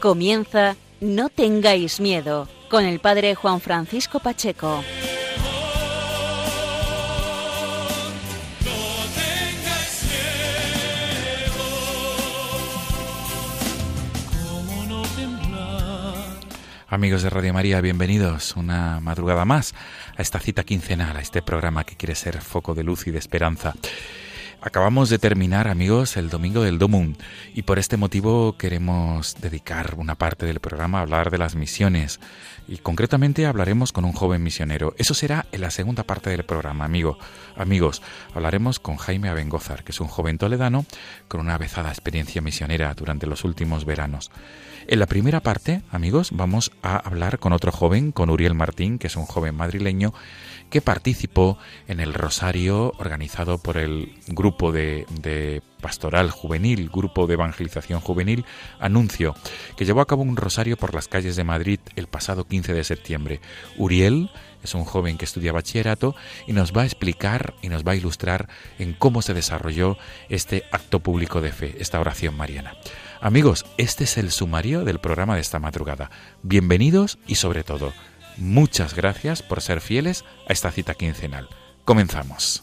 Comienza No tengáis miedo con el padre Juan Francisco Pacheco. Amigos de Radio María, bienvenidos una madrugada más a esta cita quincenal, a este programa que quiere ser foco de luz y de esperanza. Acabamos de terminar, amigos, el domingo del Domum y por este motivo queremos dedicar una parte del programa a hablar de las misiones y concretamente hablaremos con un joven misionero. Eso será en la segunda parte del programa, amigo. Amigos, hablaremos con Jaime Abengozar, que es un joven toledano con una avezada experiencia misionera durante los últimos veranos. En la primera parte, amigos, vamos a hablar con otro joven, con Uriel Martín, que es un joven madrileño que participó en el rosario organizado por el grupo de, pastoral juvenil, grupo de evangelización juvenil, Anuncio, que llevó a cabo un rosario por las calles de Madrid el pasado 15 de septiembre. Uriel es un joven que estudia bachillerato y nos va a explicar y nos va a ilustrar en cómo se desarrolló este acto público de fe, esta oración mariana. Amigos, este es el sumario del programa de esta madrugada. Bienvenidos y sobre todo, Muchas gracias por ser fieles a esta cita quincenal. Comenzamos.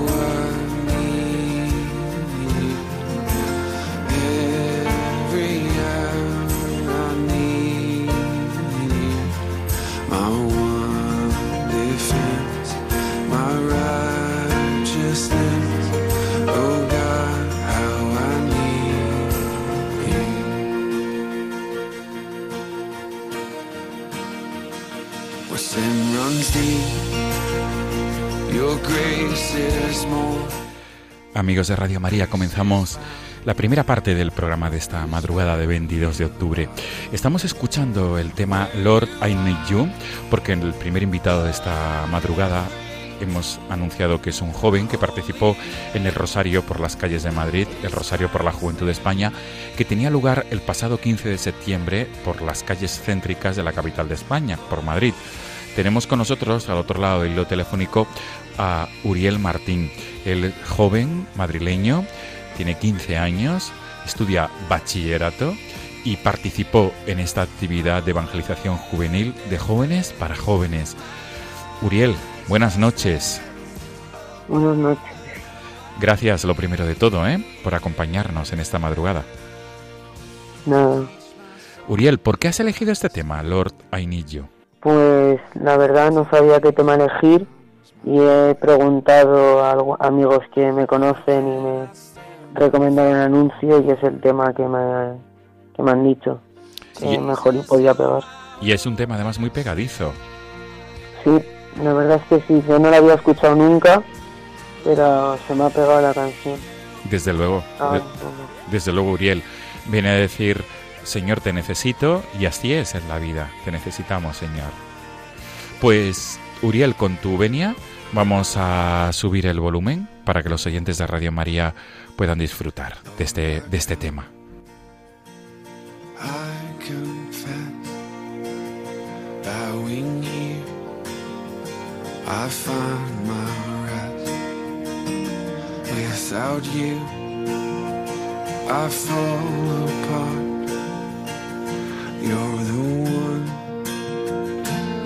world. Amigos de Radio María, comenzamos la primera parte del programa de esta madrugada de 22 de octubre. Estamos escuchando el tema Lord I Need You, porque el primer invitado de esta madrugada hemos anunciado que es un joven que participó en el Rosario por las calles de Madrid, el Rosario por la Juventud de España, que tenía lugar el pasado 15 de septiembre por las calles céntricas de la capital de España, por Madrid. Tenemos con nosotros, al otro lado del hilo telefónico, a Uriel Martín, el joven madrileño, tiene 15 años, estudia bachillerato y participó en esta actividad de evangelización juvenil de jóvenes para jóvenes. Uriel, buenas noches. Buenas noches. Gracias, lo primero de todo, ¿eh? por acompañarnos en esta madrugada. Nada. Uriel, ¿por qué has elegido este tema, Lord Ainillo? Pues la verdad no sabía qué tema elegir y he preguntado a amigos que me conocen y me recomendaron el anuncio y es el tema que me, que me han dicho que mejor podía pegar. Y es un tema además muy pegadizo. Sí, la verdad es que sí, yo no lo había escuchado nunca, pero se me ha pegado la canción. Desde luego, ah, desde luego Uriel viene a decir, Señor, te necesito y así es en la vida, te necesitamos, Señor. Pues Uriel, con tu venia, vamos a subir el volumen para que los oyentes de Radio María puedan disfrutar de este, de este tema. I fall apart.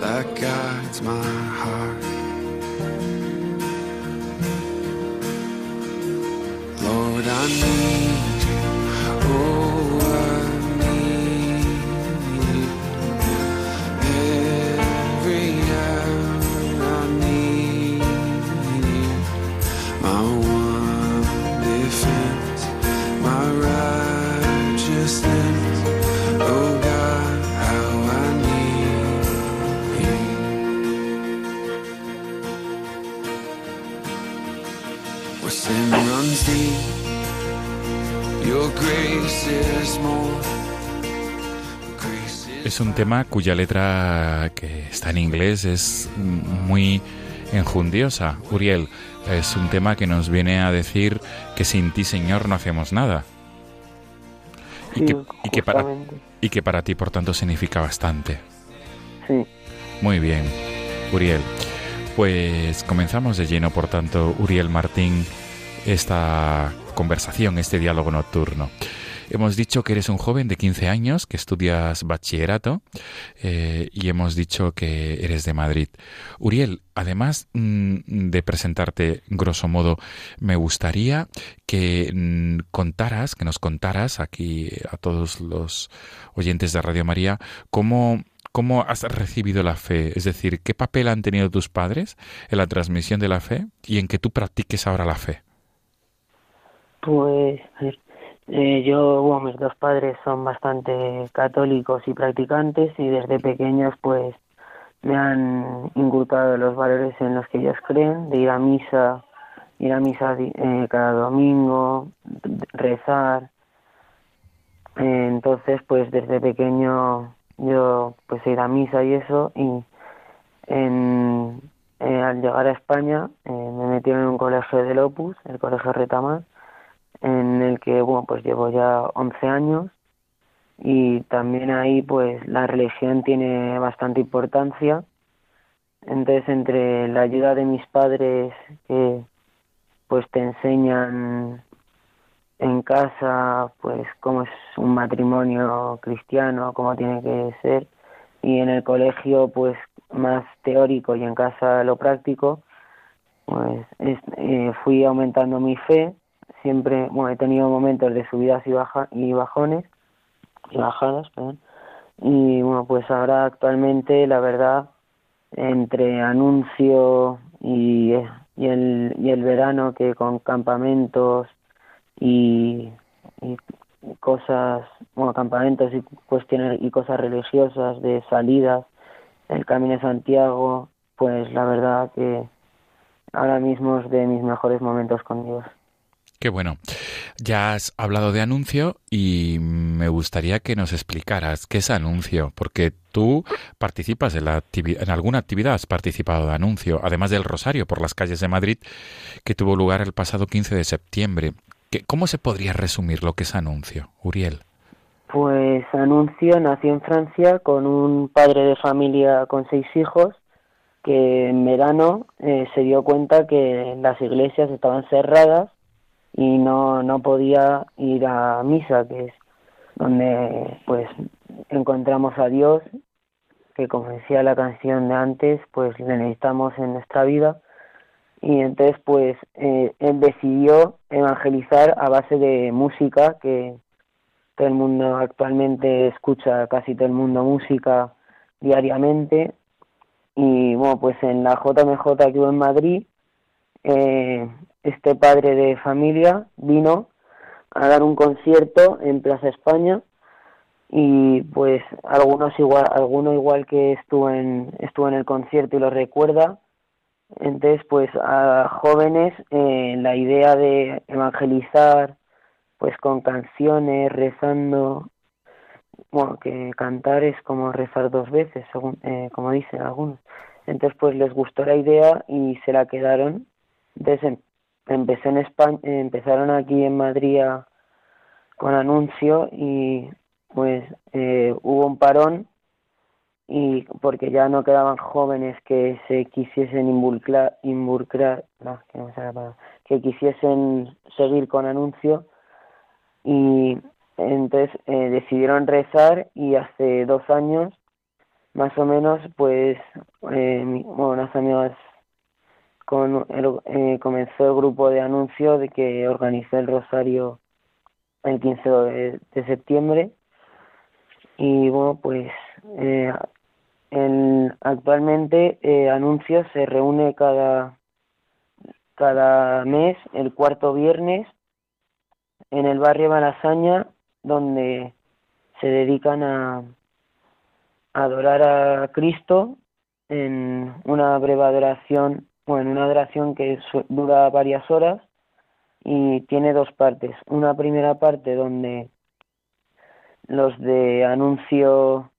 That guides my heart. Lord, I need you. Oh, I need you. Every hour I need you. My one defense, Es un tema cuya letra que está en inglés es muy enjundiosa. Uriel, es un tema que nos viene a decir que sin ti, Señor, no hacemos nada. Y, que, y, que para, y que para ti, por tanto, significa bastante. Sí, Muy bien, Uriel. Pues comenzamos de lleno, por tanto, Uriel Martín, esta conversación, este diálogo nocturno. Hemos dicho que eres un joven de 15 años, que estudias bachillerato, eh, y hemos dicho que eres de Madrid. Uriel, además mm, de presentarte grosso modo, me gustaría que mm, contaras, que nos contaras aquí a todos los oyentes de Radio María, cómo ¿Cómo has recibido la fe? Es decir, ¿qué papel han tenido tus padres en la transmisión de la fe y en que tú practiques ahora la fe? pues eh, yo, mis dos padres son bastante católicos y practicantes y desde pequeños pues me han inculcado los valores en los que ellos creen, de ir a misa, ir a misa eh, cada domingo, rezar. Eh, entonces, pues desde pequeño yo pues ir a misa y eso y en, eh, al llegar a España eh, me metieron en un colegio del Opus, el colegio Retamar, en el que bueno pues llevo ya 11 años y también ahí pues la religión tiene bastante importancia. Entonces entre la ayuda de mis padres que pues te enseñan en casa pues cómo es un matrimonio cristiano cómo tiene que ser y en el colegio pues más teórico y en casa lo práctico pues es- eh, fui aumentando mi fe siempre bueno he tenido momentos de subidas y baja y bajones y bajadas perdón. Y bueno pues ahora actualmente la verdad entre anuncio y, y el y el verano que con campamentos y, y cosas bueno campamentos y cuestiones y cosas religiosas de salidas el camino de Santiago pues la verdad que ahora mismo es de mis mejores momentos con Dios Qué bueno. Ya has hablado de anuncio y me gustaría que nos explicaras qué es anuncio, porque tú participas en, la en alguna actividad, has participado de anuncio, además del Rosario por las calles de Madrid, que tuvo lugar el pasado 15 de septiembre. ¿Qué- ¿Cómo se podría resumir lo que es anuncio, Uriel? Pues Anuncio nació en Francia con un padre de familia con seis hijos que en verano eh, se dio cuenta que las iglesias estaban cerradas y no, no podía ir a misa, que es donde pues encontramos a Dios, que como decía la canción de antes, pues le necesitamos en nuestra vida. Y entonces pues eh, él decidió evangelizar a base de música que todo el mundo actualmente escucha casi todo el mundo música diariamente y bueno pues en la JMJ que hubo en Madrid eh, este padre de familia vino a dar un concierto en Plaza España y pues algunos igual alguno igual que estuvo en estuvo en el concierto y lo recuerda entonces pues a jóvenes eh, la idea de evangelizar pues con canciones, rezando, bueno, que cantar es como rezar dos veces, según, eh, como dicen algunos. Entonces, pues les gustó la idea y se la quedaron. Entonces, empecé en España, empezaron aquí en Madrid con anuncio y pues eh, hubo un parón y porque ya no quedaban jóvenes que se quisiesen involucrar, involucrar que, quisiesen seguir con anuncio y entonces eh, decidieron rezar y hace dos años más o menos pues eh, bueno, unas amigas con eh, comenzó el grupo de anuncio de que organizó el rosario el 15 de, septiembre. Y bueno pues eh, actualmente eh, se reúne cada cada mes el cuarto viernes en el barrio Malasaña donde se dedican a, adorar a Cristo en una breve adoración, bueno, una adoración que dura varias horas y tiene dos partes. Una primera parte donde los de anuncio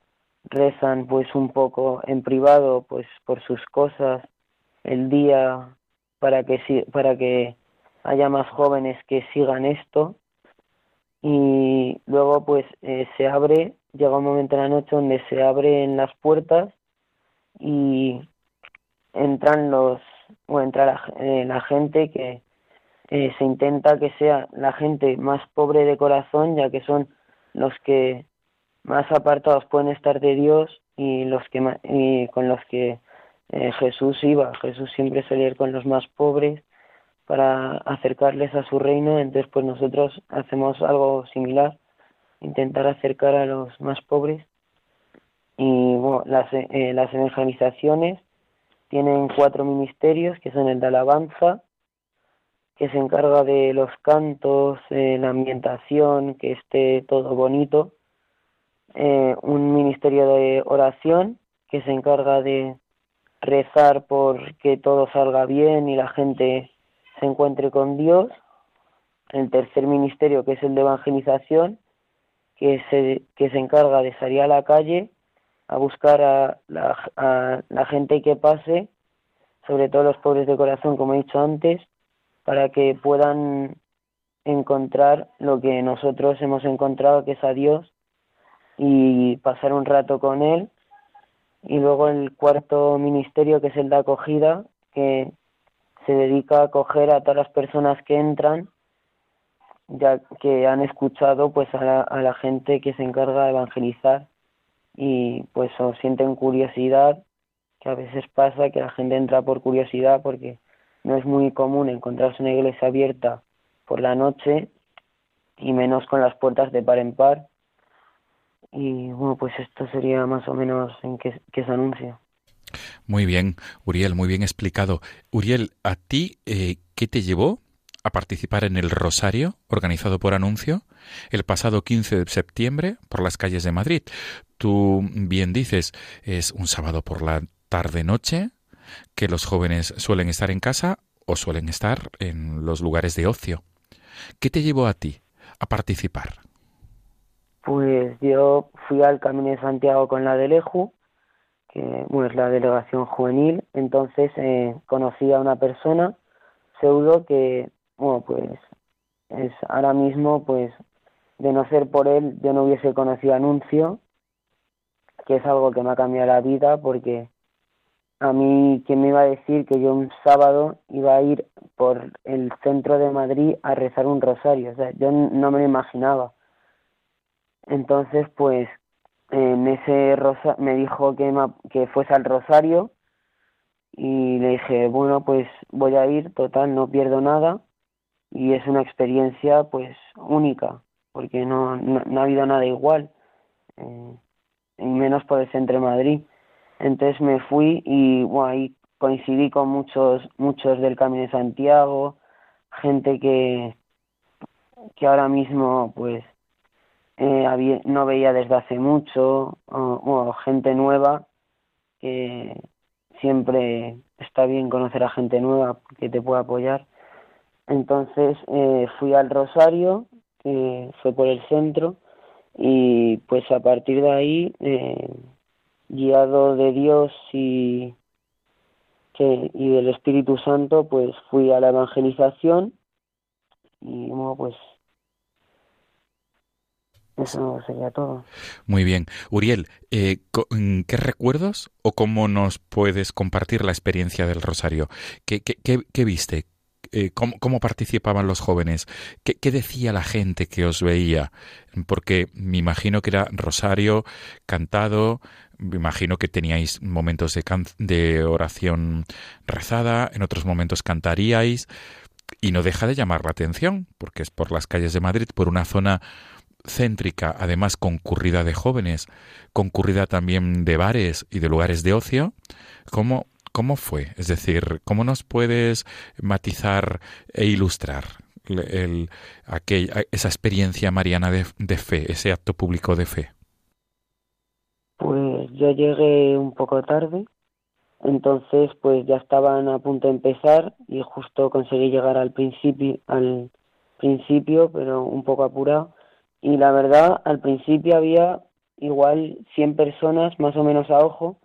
rezan pues un poco en privado pues por sus cosas el día para que para que haya más jóvenes que sigan esto y luego pues eh, se abre llega un momento en la noche donde se abren las puertas y entran los o entra la, eh, la gente que se intenta que sea la gente más pobre de corazón ya que son los que más apartados pueden estar de Dios y los que y con los que eh, Jesús iba Jesús siempre solía ir con los más pobres para acercarles a su reino entonces pues nosotros hacemos algo similar intentar acercar a los más pobres. Y bueno, las, eh, las evangelizaciones tienen cuatro ministerios, que son el de alabanza, que se encarga de los cantos, eh, la ambientación, que esté todo bonito. Eh, un ministerio de oración, que se encarga de rezar por que todo salga bien y la gente se encuentre con Dios. El tercer ministerio, que es el de evangelización, que se, que se encarga de salir a la calle a buscar a la, a la gente que pase, sobre todo los pobres de corazón, como he dicho antes, para que puedan encontrar lo que nosotros hemos encontrado, que es a Dios, y pasar un rato con Él. Y luego el cuarto ministerio, que es el de acogida, que se dedica a acoger a todas las personas que entran ya que han escuchado pues a la, a la gente que se encarga de evangelizar y pues o sienten curiosidad que a veces pasa que la gente entra por curiosidad porque no es muy común encontrarse una iglesia abierta por la noche y menos con las puertas de par en par y bueno pues esto sería más o menos en qué se anuncia muy bien, Uriel, muy bien explicado. Uriel, ¿a ti eh, qué te llevó a participar en el Rosario, organizado por Anuncio, el pasado 15 de septiembre por las calles de Madrid. Tú bien dices, es un sábado por la tarde-noche, que los jóvenes suelen estar en casa o suelen estar en los lugares de ocio. ¿Qué te llevó a ti a participar? Pues yo fui al Camino de Santiago con la de Leju, que es la delegación juvenil, entonces eh, conocí a una persona, pseudo, que bueno, pues es ahora mismo, pues de no ser por él, yo no hubiese conocido Anuncio, que es algo que me ha cambiado la vida, porque a mí, ¿quién me iba a decir que yo un sábado iba a ir por el centro de Madrid a rezar un rosario? O sea, yo no me lo imaginaba. Entonces, pues, en ese rosa me dijo que, que fuese al rosario y le dije, bueno, pues voy a ir, total, no pierdo nada y es una experiencia pues única porque no, no, ha habido nada igual eh, y menos por el centro de Madrid. Entonces me fui y bueno, ahí coincidí con muchos muchos del Camino de Santiago gente que que ahora mismo pues eh, no veía desde hace mucho o gente nueva que siempre está bien conocer a gente nueva que te pueda apoyar entonces eh, fui al Rosario, que fue por el centro, y pues a partir de ahí, eh, guiado de Dios y, que, y del Espíritu Santo, pues fui a la evangelización y bueno, pues eso sería todo. Muy bien. Uriel, eh, mm, ¿qué recuerdos o cómo nos puedes compartir la experiencia del Rosario? ¿Qué, qué- qué- qué viste? Eh, ¿cómo, participaban los jóvenes? ¿Qué, decía la gente que os veía? Porque me imagino que era Rosario cantado, me imagino que teníais momentos de, oración rezada, en otros momentos cantaríais, y no deja de llamar la atención, porque es por las calles de Madrid, por una zona céntrica, además concurrida de jóvenes, concurrida también de bares y de lugares de ocio, ¿cómo, cómo fue? Es decir, ¿cómo nos puedes matizar e ilustrar el, el- esa experiencia mariana de, de fe, ese acto público de fe? Pues yo llegué un poco tarde, entonces pues ya estaban a punto de empezar y justo conseguí llegar al principio, al principio, pero un poco apurado. Y la verdad, al principio había igual 100 personas más o menos a ojo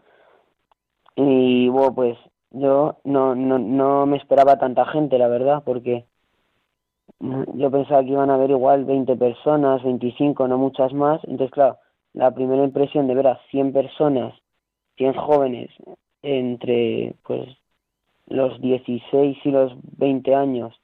y bueno, pues yo no, no, no me esperaba tanta gente, la verdad, porque yo pensaba que iban a haber igual 20 personas, 25, no muchas más. Entonces, claro, la primera impresión de ver a 100 personas, 100 jóvenes entre pues los 16 y los 20 años,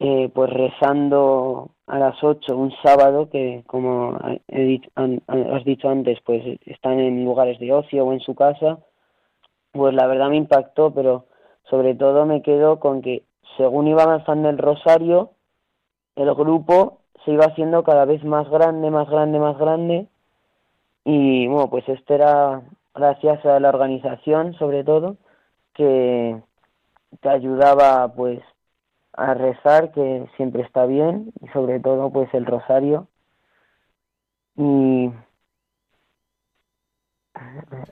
eh, pues rezando a las 8 un sábado que como he has dicho antes, pues están en lugares de ocio o en su casa, pues la verdad me impactó, pero sobre todo me quedo con que según iba avanzando el rosario, el grupo se iba haciendo cada vez más grande, más grande, más grande. Y bueno, pues esto era gracias a la organización, sobre todo, que te ayudaba pues a rezar, que siempre está bien, y sobre todo pues el rosario. Y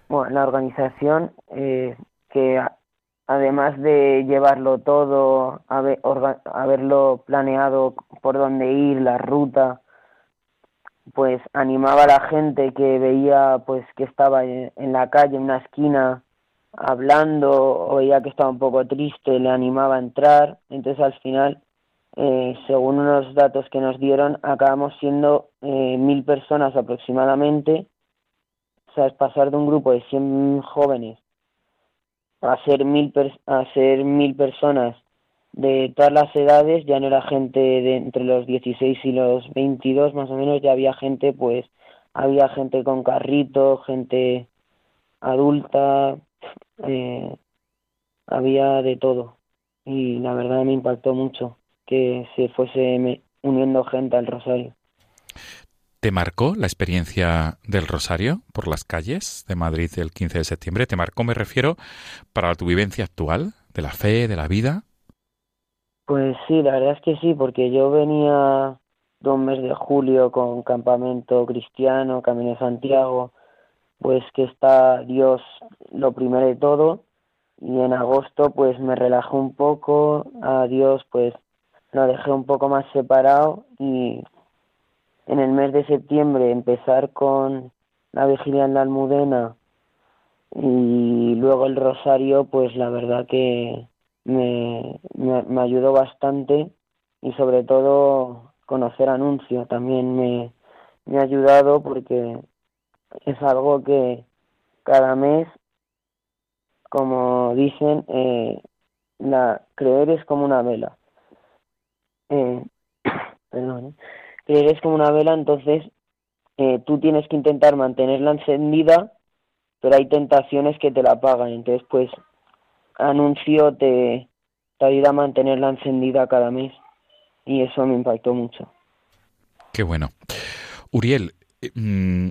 bueno, la organización eh, que además de llevarlo todo, haber, haberlo planeado por dónde ir, la ruta, pues animaba a la gente que veía pues que estaba en, en la calle, en una esquina, hablando, o veía que estaba un poco triste, le animaba a entrar. Entonces al final, eh, según unos datos que nos dieron, acabamos siendo eh, mil personas aproximadamente. O sea, es pasar de un grupo de 100 jóvenes a ser mil, a ser mil personas de todas las edades, ya no era gente de entre los 16 y los 22 más o menos, ya había gente, pues, había gente con carrito, gente adulta, eh, había de todo. Y la verdad me impactó mucho que se fuese uniendo gente al Rosario. ¿Te marcó la experiencia del Rosario por las calles de Madrid el 15 de septiembre? ¿Te marcó, me refiero, para tu vivencia actual, de la fe, de la vida? Pues sí, la verdad es que sí, porque yo venía de un mes de julio con campamento cristiano, Camino de Santiago, pues que está Dios lo primero de todo, y en agosto pues me relajé un poco, a Dios pues lo dejé un poco más separado y en el mes de septiembre empezar con la vigilia en la Almudena y luego el rosario, pues la verdad que me, me, me ayudó bastante y sobre todo conocer anuncio también me, me ha ayudado porque es algo que cada mes, como dicen, eh, la creer es como una vela. Eh, perdón, ¿eh? Creer es como una vela, entonces eh, tú tienes que intentar mantenerla encendida, pero hay tentaciones que te la apagan, entonces pues anuncio te, ayuda a mantenerla encendida cada mes y eso me impactó mucho. Qué bueno. Uriel, eh, mm,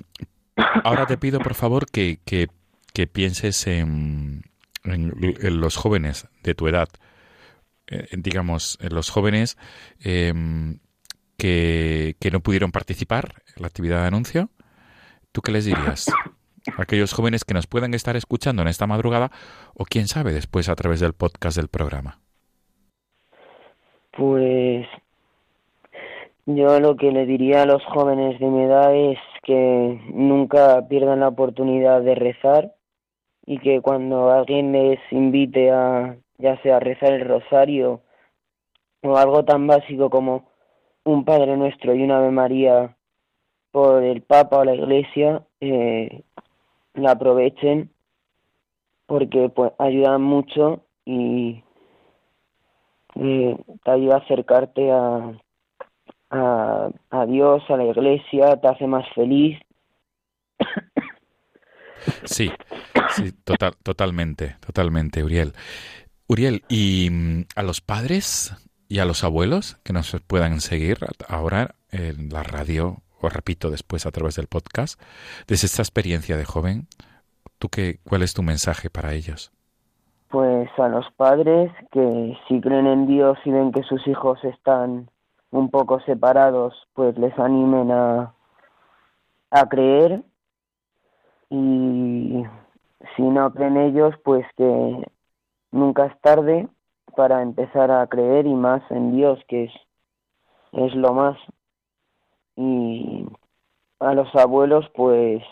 ahora te pido por favor que, que, que pienses en, en, los jóvenes de tu edad, eh, digamos, en los jóvenes eh, que, que no pudieron participar en la actividad de anuncio. ¿Tú qué les dirías? aquellos jóvenes que nos puedan estar escuchando en esta madrugada o quién sabe después a través del podcast del programa. Pues yo lo que le diría a los jóvenes de mi edad es que nunca pierdan la oportunidad de rezar y que cuando alguien les invite a ya sea a rezar el rosario o algo tan básico como un Padre Nuestro y una Ave María por el Papa o la Iglesia eh, la aprovechen porque pues ayudan mucho y eh, te ayuda a acercarte a, a, a Dios, a la Iglesia, te hace más feliz. Sí, sí, total, totalmente, totalmente, Uriel. Uriel, ¿y mm, a los padres y a los abuelos que nos puedan seguir ahora en la radio, o repito después a través del podcast, desde esta experiencia de joven, ¿tú qué, cuál es tu mensaje para ellos? Pues a los padres que si creen en Dios y ven que sus hijos están un poco separados, pues les animen a, a creer y si no creen ellos, pues que nunca es tarde para empezar a creer y más en Dios, que es, es lo más. Y a los abuelos, pues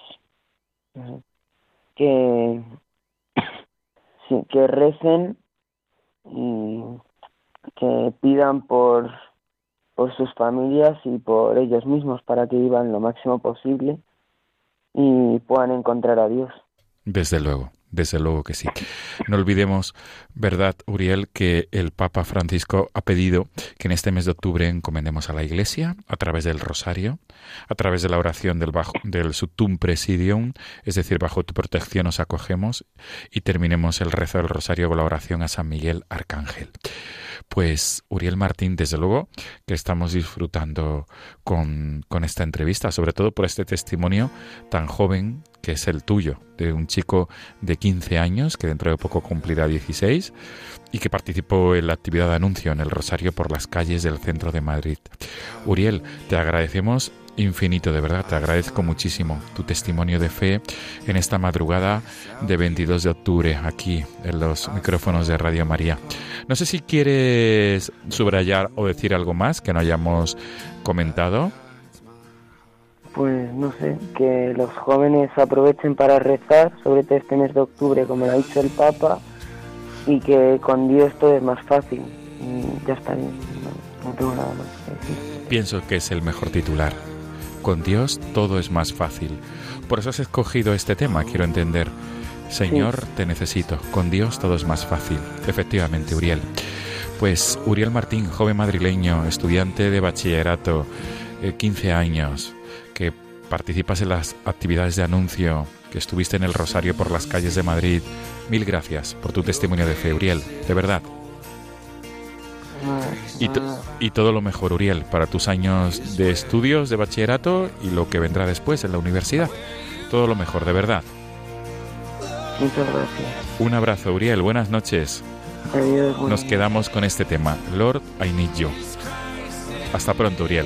que, sí, que recen y que pidan por, por sus familias y por ellos mismos para que vivan lo máximo posible y puedan encontrar a Dios. Desde luego. Desde luego que sí. No olvidemos, ¿verdad, Uriel, que el Papa Francisco ha pedido que en este mes de octubre encomendemos a la Iglesia a través del rosario, a través de la oración del, bajo, del Sutum Presidium, es decir, bajo tu protección nos acogemos, y terminemos el rezo del rosario con la oración a San Miguel Arcángel. Pues Uriel Martín, desde luego que estamos disfrutando con, con esta entrevista, sobre todo por este testimonio tan joven que es el tuyo, de un chico de 15 años que dentro de poco cumplirá 16 y que participó en la actividad de anuncio en el Rosario por las calles del centro de Madrid. Uriel, te agradecemos infinito, de verdad, te agradezco muchísimo tu testimonio de fe en esta madrugada de 22 de octubre aquí en los micrófonos de Radio María. No sé si quieres subrayar o decir algo más que no hayamos comentado. Pues no sé, que los jóvenes aprovechen para rezar, sobre todo este mes de octubre, como lo ha dicho el Papa, y que con Dios todo es más fácil. Y ya está bien, no, no tengo nada más que decir. Pienso que es el mejor titular. Con Dios todo es más fácil. Por eso has escogido este tema, quiero entender. Señor, te necesito. Con Dios todo es más fácil. Efectivamente, Uriel. Pues Uriel Martín, joven madrileño, estudiante de bachillerato, eh, 15 años, que participas en las actividades de anuncio, que estuviste en el Rosario por las calles de Madrid. Mil gracias por tu testimonio de fe, Uriel, de verdad. Y, to- y todo lo mejor, Uriel, para tus años de estudios de bachillerato y lo que vendrá después en la universidad. Todo lo mejor, de verdad. Muchas gracias. Un abrazo, Uriel. Buenas noches. Adiós. Nos quedamos con este tema. Lord, I need you. Hasta pronto, Uriel.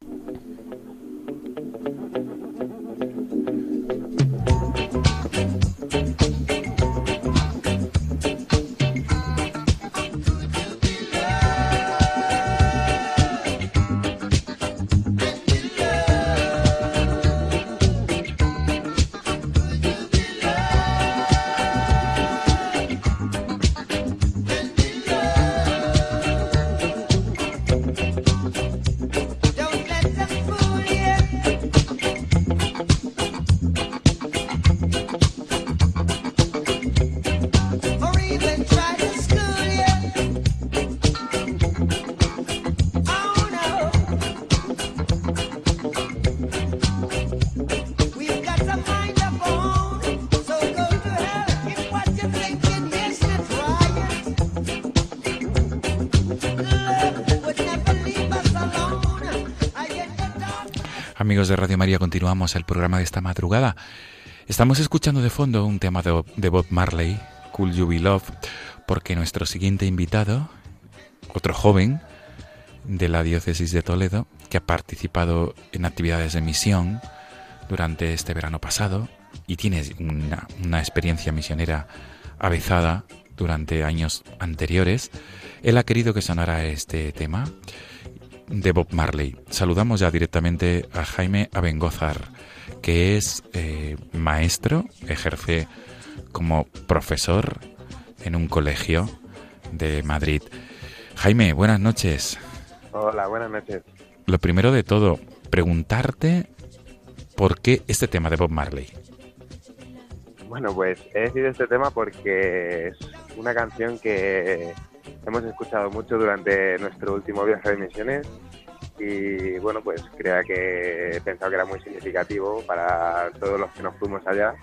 De Radio María, continuamos el programa de esta madrugada. Estamos escuchando de fondo un tema de, Bob Marley Cool You Be Love, porque nuestro siguiente invitado, otro joven de la diócesis de Toledo, que ha participado en actividades de misión durante este verano pasado y tiene una, una experiencia misionera avezada durante años anteriores, él ha querido que sonara este tema de Bob Marley. Saludamos ya directamente a Jaime Abengozar, que es eh, maestro, ejerce como profesor en un colegio de Madrid. Jaime, buenas noches. Hola, buenas noches. Lo primero de todo, preguntarte por qué este tema de Bob Marley. Bueno, pues he decidido este tema porque es una canción que hemos escuchado mucho durante nuestro último viaje de misiones y bueno, pues creía que he pensado que era muy significativo para todos los que nos fuimos allá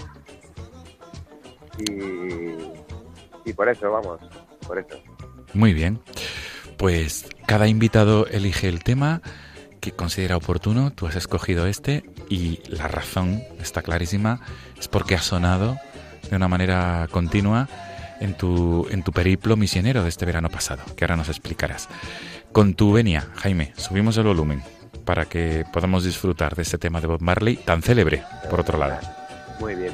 y, y por eso, vamos, por eso. Muy bien. Pues cada invitado elige el tema que considera oportuno, tú has escogido este y la razón está clarísima, es porque ha sonado de una manera continua en tu, en tu periplo misionero de este verano pasado, que ahora nos explicarás. Con tu venia, Jaime, subimos el volumen para que podamos disfrutar de este tema de Bob Marley tan célebre, por otro lado. Muy bien.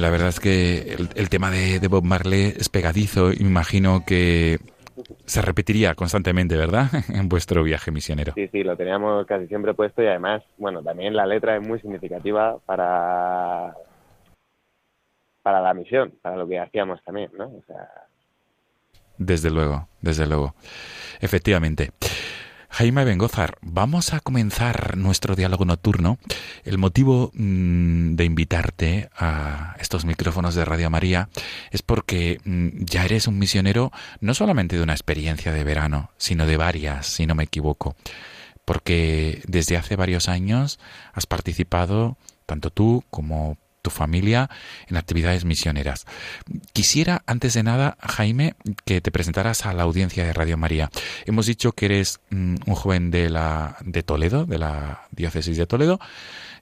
Jaime, la verdad es que el, el tema de, de Bob Marley es pegadizo imagino que se repetiría constantemente, ¿verdad? En vuestro viaje misionero. Sí, sí, lo teníamos casi siempre puesto y además, bueno, también la letra es muy significativa para para la misión, para lo que hacíamos también, ¿no? O sea, Desde luego, desde luego. Efectivamente. Jaime Bengozar, vamos a comenzar nuestro diálogo nocturno. El motivo mm, de invitarte a estos micrófonos de Radio María es porque mm, ya eres un misionero no solamente de una experiencia de verano, sino de varias, si no me equivoco. Porque desde hace varios años has participado, tanto tú como tu familia, en actividades misioneras. Quisiera, antes de nada, Jaime, que te presentaras a la audiencia de Radio María. Hemos dicho que eres mm, un joven de la de Toledo, de la diócesis de Toledo.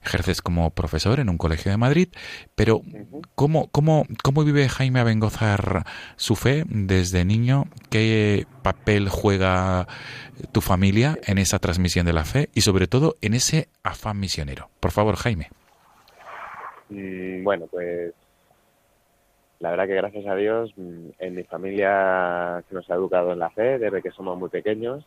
Ejerces como profesor en un colegio de Madrid, pero ¿cómo, cómo, cómo vive Jaime Abengozar su fe desde niño? ¿Qué papel juega tu familia en esa transmisión de la fe y sobre todo en ese afán misionero? Por favor, Jaime. Mm, Bueno, pues la verdad que gracias a Dios mm, en mi familia se nos ha educado en la fe desde que somos muy pequeños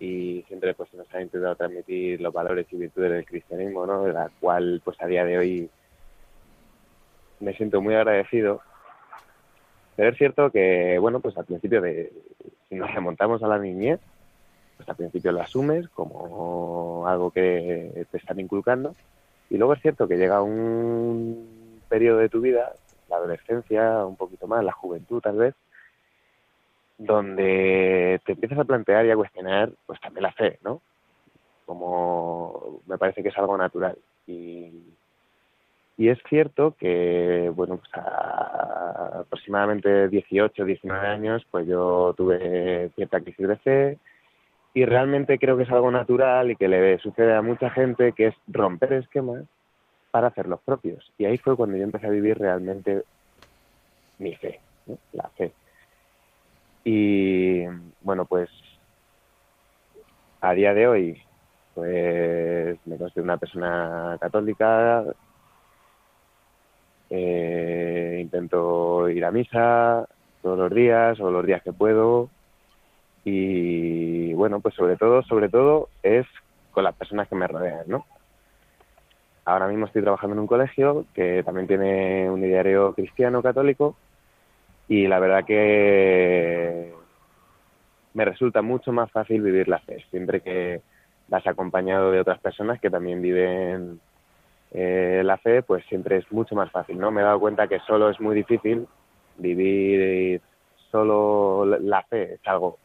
y siempre pues se nos ha intentado transmitir los valores y virtudes del cristianismo, ¿no? De la cual pues a día de hoy me siento muy agradecido. Pero es cierto que, bueno, pues al principio de, si nos remontamos a la niñez, pues al principio lo asumes como algo que te están inculcando y luego es cierto que llega un periodo de tu vida, la adolescencia, un poquito más, la juventud tal vez, donde te empiezas a plantear y a cuestionar pues también la fe, ¿no? Como me parece que es algo natural. Y, y es cierto que, bueno, pues a aproximadamente 18, 19 años, pues yo tuve cierta crisis de fe, y realmente creo que es algo natural y que le sucede a mucha gente que es romper esquemas para hacer los propios. Y ahí fue cuando yo empecé a vivir realmente mi fe, la fe. Y bueno, pues a día de hoy, pues me considero una persona católica, eh, intento ir a misa todos los días o los días que puedo, y bueno, pues sobre todo, sobre todo es con las personas que me rodean, ¿no? Ahora mismo estoy trabajando en un colegio que también tiene un ideario cristiano católico y la verdad que me resulta mucho más fácil vivir la fe, siempre que las acompañado de otras personas que también viven eh, la fe, pues siempre es mucho más fácil, ¿no? Me he dado cuenta que solo es muy difícil vivir solo la fe, es algo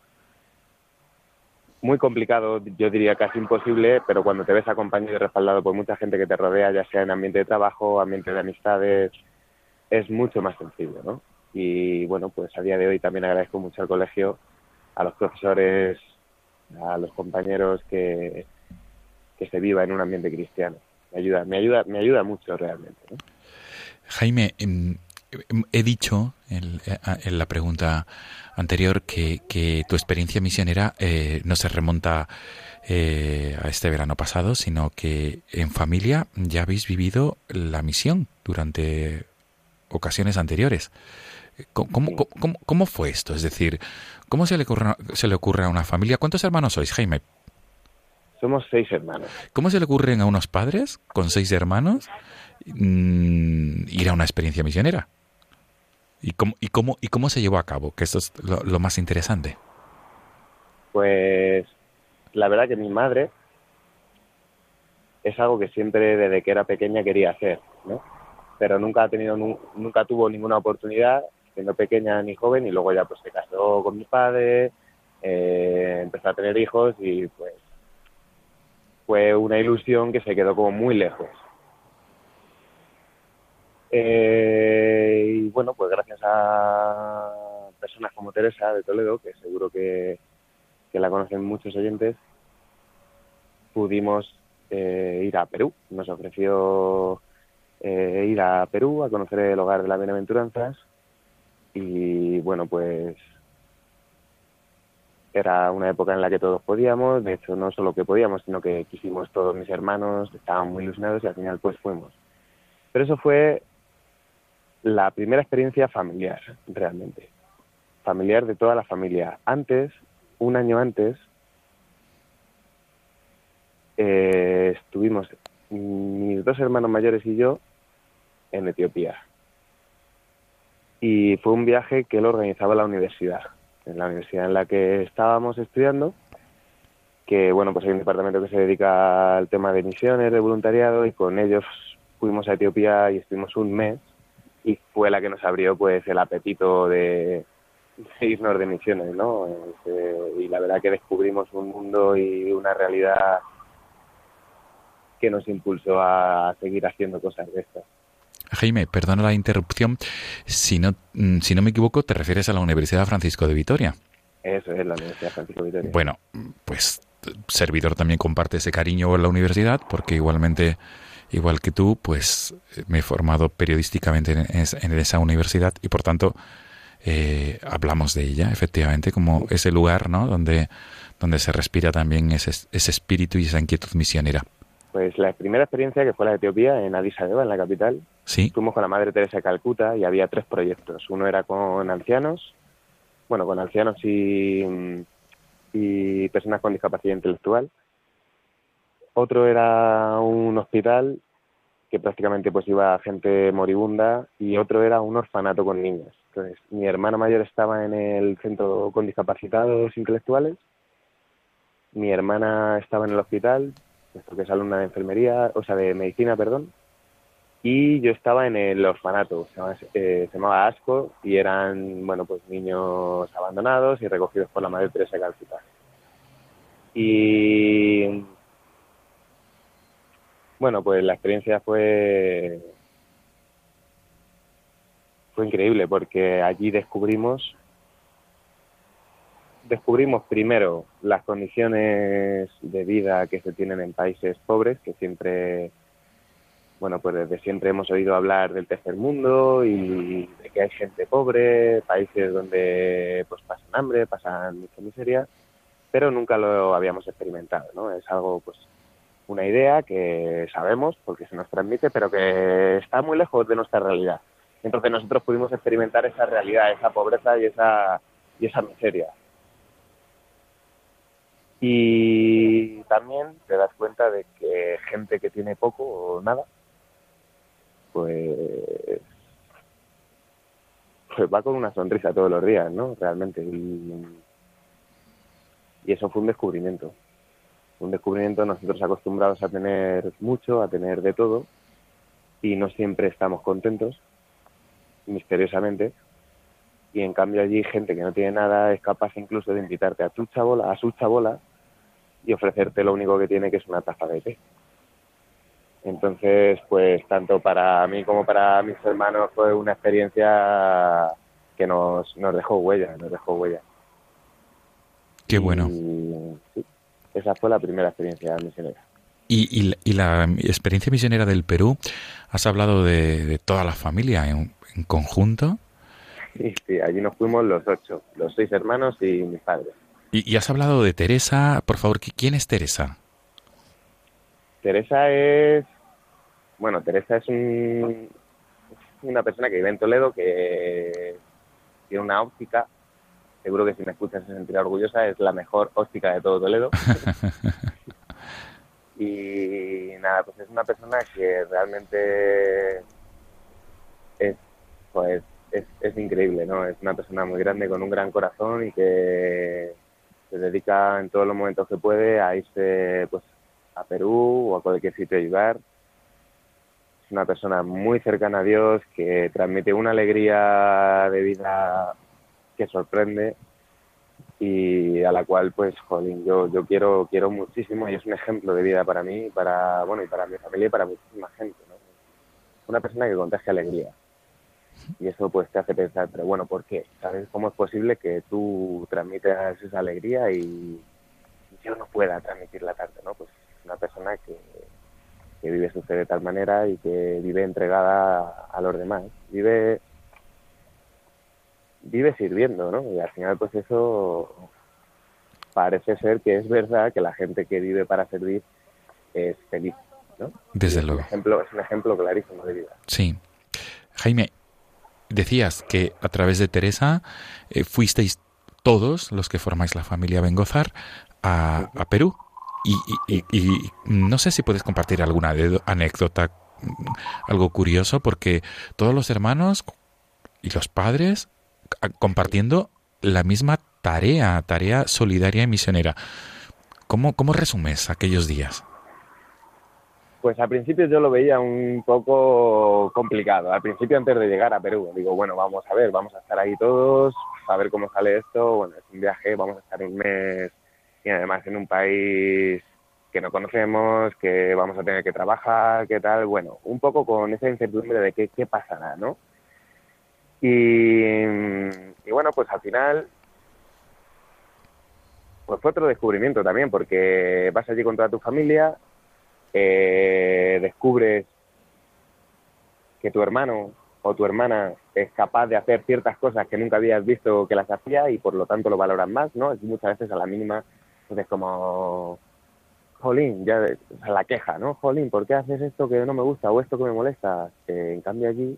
muy complicado, yo diría casi imposible, pero cuando te ves acompañado y respaldado por mucha gente que te rodea, ya sea en ambiente de trabajo, ambiente de amistades, es mucho más sencillo, ¿no? Y bueno, pues a día de hoy también agradezco mucho al colegio, a los profesores, a los compañeros que, que se viva en un ambiente cristiano. Me ayuda, me ayuda, me ayuda mucho realmente. ¿no? Jaime, em, em, he dicho en, en la pregunta anterior que, que tu experiencia misionera eh, no se remonta eh, a este verano pasado, sino que en familia ya habéis vivido la misión durante ocasiones anteriores. ¿Cómo, cómo, cómo- cómo fue esto? Es decir, ¿cómo se le, ocurre, se le ocurre a una familia? ¿Cuántos hermanos sois, Jaime? Somos seis hermanos. ¿Cómo se le ocurren a unos padres con seis hermanos mm, ir a una experiencia misionera? ¿Y cómo, y, cómo, ¿Y cómo se llevó a cabo? Que esto es lo, más interesante. Pues la verdad que mi madre es algo que siempre desde que era pequeña quería hacer, ¿no? Pero nunca ha tenido nu- nunca tuvo ninguna oportunidad siendo pequeña ni joven y luego ya pues se casó con mi padre, eh, empezó a tener hijos y pues fue una ilusión que se quedó como muy lejos. Eh, y bueno, pues gracias a personas como Teresa de Toledo, que seguro que, que la conocen muchos oyentes, pudimos eh, ir a Perú. Nos ofreció eh, ir a Perú a conocer el hogar de las bienaventuranzas y bueno, pues era una época en la que todos podíamos, de hecho no solo que podíamos, sino que quisimos todos mis hermanos, estaban muy ilusionados y al final pues fuimos. Pero eso fue la primera experiencia familiar, realmente. Familiar de toda la familia. Antes, un año antes, eh, estuvimos mis dos hermanos mayores y yo en Etiopía. Y fue un viaje que lo organizaba la universidad, en la universidad en la que estábamos estudiando, que bueno, pues hay un departamento que se dedica al tema de misiones, de voluntariado, y con ellos fuimos a Etiopía y estuvimos un mes, y fue la que nos abrió pues el apetito de, de irnos de misiones, ¿no? Este, y la verdad que descubrimos un mundo y una realidad que nos impulsó a seguir haciendo cosas de estas. Jaime, perdona la interrupción. Si no, mm, si no me equivoco, te refieres a la Universidad Francisco de Vitoria. Eso es la Universidad Francisco Vitoria. Bueno, pues servidor también comparte ese cariño en la universidad porque igualmente, igual que tú, pues me he formado periodísticamente en, en esa universidad y por tanto eh, hablamos de ella, efectivamente, como ese lugar, ¿no? Donde, donde se respira también ese, ese espíritu y esa inquietud misionera. Pues la primera experiencia que fue la de Etiopía, en Addis Abeba, en la capital, Sí, fuimos con la Madre Teresa de Calcuta y había tres proyectos. Uno era con ancianos, bueno, con ancianos y, y personas con discapacidad intelectual. Otro era un hospital que prácticamente pues iba gente moribunda y otro era un orfanato con niños. Entonces, mi hermano mayor estaba en el centro con discapacitados intelectuales, mi hermana estaba en el hospital, puesto que es alumna de enfermería, o sea, de medicina, perdón, y yo estaba en el orfanato, se llamaba, eh, Asco, y eran, bueno, pues niños abandonados y recogidos por la Madre Teresa de Calcuta. Y bueno, pues la experiencia fue fue increíble porque allí descubrimos descubrimos primero las condiciones de vida que se tienen en países pobres, que siempre bueno, pues desde siempre hemos oído hablar del tercer mundo y de que hay gente pobre, países donde pues pasan hambre, pasan mucha miseria, pero nunca lo habíamos experimentado, ¿no? Es algo, pues, una idea que sabemos porque se nos transmite, pero que está muy lejos de nuestra realidad. Entonces nosotros pudimos experimentar esa realidad, esa pobreza y esa, y esa miseria. Y también te das cuenta de que gente que tiene poco o nada, pues, pues va con una sonrisa todos los días, ¿no? Realmente. Y, y eso fue un descubrimiento. Un descubrimiento nosotros acostumbrados a tener mucho, a tener de todo, y no siempre estamos contentos, misteriosamente. Y en cambio allí gente que no tiene nada es capaz incluso de invitarte a tu chabola, a su chabola, y ofrecerte lo único que tiene que es una taza de té. Entonces, pues tanto para mí como para mis hermanos fue una experiencia que nos, nos dejó huella, nos dejó huella. Qué bueno. Y, sí, esa fue la primera experiencia misionera. Y, y, la- y la experiencia misionera del Perú, has hablado de, de toda la familia en, en conjunto Sí, sí, allí nos fuimos los ocho, los seis hermanos y mis padres. y, y has hablado de Teresa. Por favor, ¿qui- ¿quién es Teresa? Teresa es, bueno, Teresa es un- una persona que vive en Toledo, que tiene una óptica, seguro que si me escuchas se sentirá orgullosa, es la mejor óptica de todo Toledo. y nada, pues es una persona que realmente es, pues, es, es increíble, ¿no? Es una persona muy grande con un gran corazón y que se dedica en todos los momentos que puede a irse, pues, a Perú o a cualquier sitio a ayudar. Es una persona muy cercana a Dios que transmite una alegría de vida que sorprende y a la cual pues jolín, yo, yo quiero, quiero muchísimo y es un ejemplo de vida para mí, para bueno y para mi familia y para muchísima gente, ¿no? Una persona que contagia alegría. Y eso pues te hace pensar, pero bueno, ¿por qué? ¿Sabes cómo es posible que tú transmitas esa alegría y yo no pueda transmitirla tanto, ¿no? Pues es una persona que, que vive su fe de tal manera y que vive entregada a los demás. Vive vive sirviendo, ¿no? Y al final, pues eso parece ser que es verdad que la gente que vive para servir es feliz, ¿no? Desde es luego. Un ejemplo, es un ejemplo clarísimo de vida. Sí. Jaime, decías que a través de Teresa eh, fuisteis todos los que formáis la familia Bengozar a, a Perú. Y, y- y- y no sé si puedes compartir alguna anécdota, mm, algo curioso, porque todos los hermanos y los padres compartiendo la misma tarea, tarea solidaria y misionera. ¿Cómo, cómo resumes aquellos días? Pues al principio yo lo veía un poco complicado. Al principio antes de llegar a Perú, digo, bueno, vamos a ver, vamos a estar ahí todos, a ver cómo sale esto. Bueno, es un viaje, vamos a estar un mes y además en un país que no conocemos, que vamos a tener que trabajar, qué tal. Bueno, un poco con esa incertidumbre de qué, qué pasará, ¿no? Y, bueno, pues al final pues fue otro descubrimiento también, porque vas allí con toda tu familia, eh, descubres que tu hermano o tu hermana es capaz de hacer ciertas cosas que nunca habías visto que las hacía y por lo tanto lo valoran más, ¿no? Es muchas veces a la mínima, pues es como, jolín, ya o la queja, ¿no? Jolín, ¿por qué haces esto que no me gusta o esto que me molesta? Eh, en cambio allí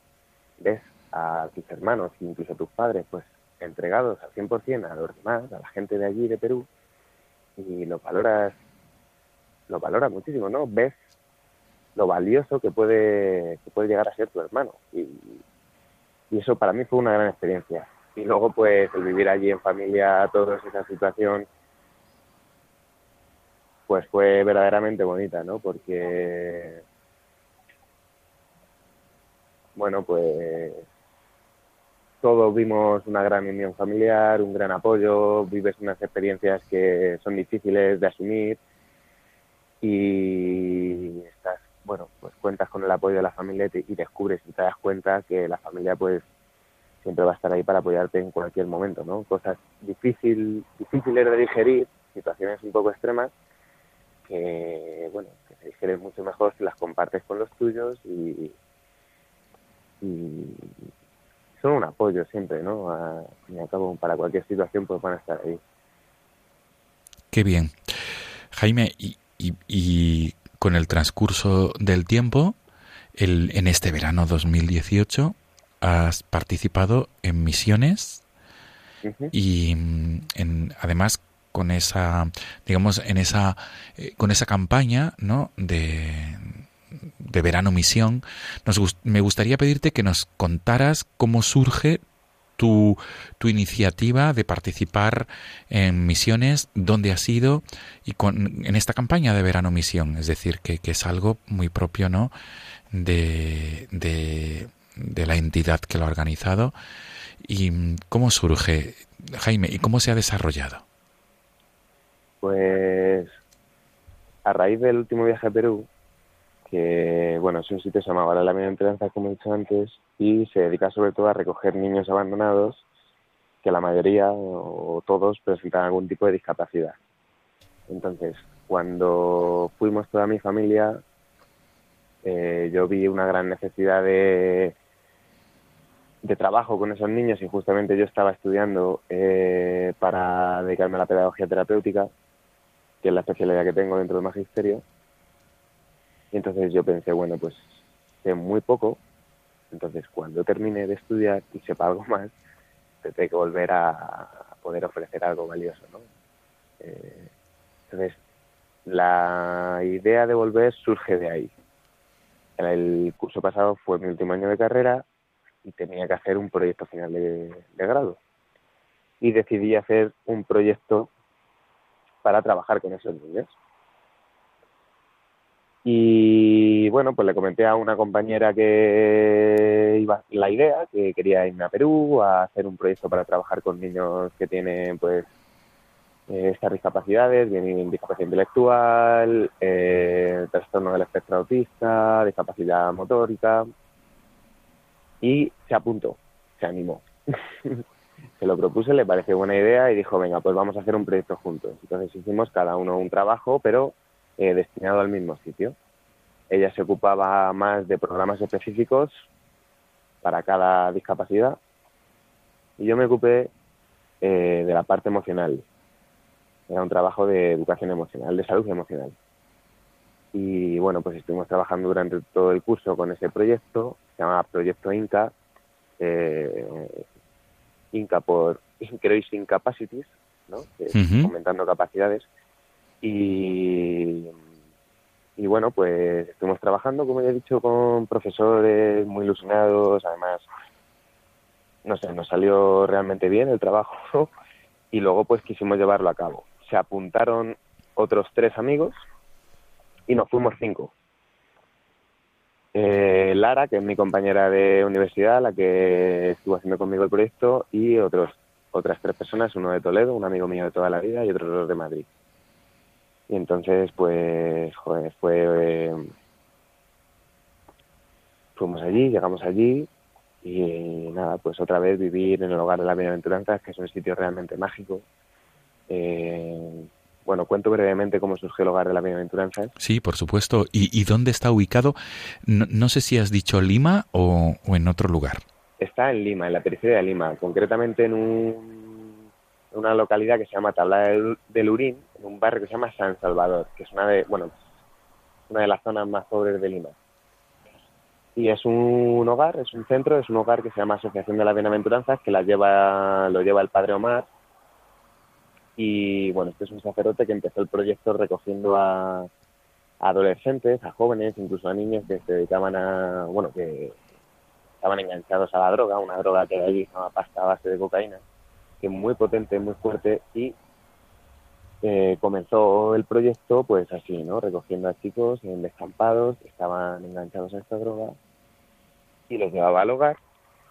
ves a tus hermanos, incluso a tus padres, pues entregados al 100% a los demás, a la gente de allí, de Perú, y lo valoras, lo valoras muchísimo, ¿no? Ves lo valioso que puede, que puede llegar a ser tu hermano. Y, y eso para mí fue una gran experiencia. Y luego, pues, el vivir allí en familia, toda esa situación, pues fue verdaderamente bonita, ¿no? Porque, bueno, pues todos vimos una gran unión familiar, un gran apoyo, vives unas experiencias que son difíciles de asumir y estás, bueno, pues cuentas con el apoyo de la familia y, descubres y te das cuenta que la familia pues siempre va a estar ahí para apoyarte en cualquier momento, ¿no? Cosas difícil, difíciles de digerir, situaciones un poco extremas que, bueno, que se digieren mucho mejor si las compartes con los tuyos y, y son un apoyo siempre, ¿no? A, y al cabo, para cualquier situación pues van a estar ahí. Qué bien. Jaime, y, y- y con el transcurso del tiempo, el, en este verano 2018, has participado en misiones y en, además con esa, digamos, en esa, eh, con esa campaña, ¿no? De, de verano misión, nos, me gustaría pedirte que nos contaras cómo surge tu, tu iniciativa de participar en misiones, dónde has ido y con, en esta campaña de verano misión, es decir, que, que es algo muy propio, ¿no? De, de, de la entidad que lo ha organizado y cómo surge, Jaime, y cómo se ha desarrollado. Pues a raíz del último viaje a Perú, que bueno, es un sitio que se llama Vale la como he dicho antes, y se dedica sobre todo a recoger niños abandonados que la mayoría o todos presentan algún tipo de discapacidad. Entonces, cuando fuimos toda mi familia, eh, yo vi una gran necesidad de, de trabajo con esos niños y justamente yo estaba estudiando eh, para dedicarme a la pedagogía terapéutica, que es la especialidad que tengo dentro del magisterio. Y entonces yo pensé, bueno, pues sé muy poco, entonces cuando termine de estudiar y sepa algo más, tendré que volver a, poder ofrecer algo valioso, ¿no? Eh, entonces, la idea de volver surge de ahí. El curso pasado fue mi último año de carrera y tenía que hacer un proyecto final de grado. Y decidí hacer un proyecto para trabajar con esos niños. Y bueno, pues le comenté a una compañera que iba la idea, que quería irme a Perú a hacer un proyecto para trabajar con niños que tienen pues eh, estas discapacidades, discapacidad intelectual, eh, trastorno del espectro autista, discapacidad motórica. Y se apuntó, se animó. se lo propuse, le pareció buena idea y dijo, venga, pues vamos a hacer un proyecto juntos. Entonces hicimos cada uno un trabajo, pero eh, destinado al mismo sitio. Ella se ocupaba más de programas específicos para cada discapacidad y yo me ocupé eh, de la parte emocional. Era un trabajo de educación emocional, de salud emocional. Y bueno, pues estuvimos trabajando durante todo el curso con ese proyecto, se llama Proyecto Inca, eh, Inca por Increase Incapacities, ¿no? Ujú. aumentando capacidades. Y, y bueno, pues estuvimos trabajando, como ya he dicho, con profesores muy ilusionados, además, no sé, nos salió realmente bien el trabajo y luego pues quisimos llevarlo a cabo. Se apuntaron otros tres amigos y nos fuimos cinco. Eh, Lara, que es mi compañera de universidad, la que estuvo haciendo conmigo el proyecto, y otros, otras tres personas, uno de Toledo, un amigo mío de toda la vida, y otros dos de Madrid. Y entonces, pues, joder, fue... eh, fuimos allí, llegamos allí, y nada, pues otra vez vivir en el hogar de la bienaventuranza, que es un sitio realmente mágico. Eh, bueno, cuento brevemente cómo surgió el hogar de la bienaventuranza. Sí, por supuesto. ¿Y, y dónde está ubicado? No, no sé si has dicho Lima o, o en otro lugar. Está en Lima, en la periferia de Lima, concretamente en un- una localidad que se llama Tabla del, del Urín, en un barrio que se llama San Salvador, que es una de, bueno, una de las zonas más pobres de Lima. Y es un hogar, es un centro, es un hogar que se llama Asociación de las Bienaventuranzas, que la lleva, lo lleva el padre Omar. Y bueno, este es un sacerdote que empezó el proyecto recogiendo a, a adolescentes, a jóvenes, incluso a niños que se dedicaban a, bueno, que estaban enganchados a la droga, una droga que allí se llama pasta a base de cocaína, que es muy potente, muy fuerte, y eh, comenzó el proyecto pues así, ¿no? Recogiendo a chicos en descampados que estaban enganchados a esta droga y los llevaba al hogar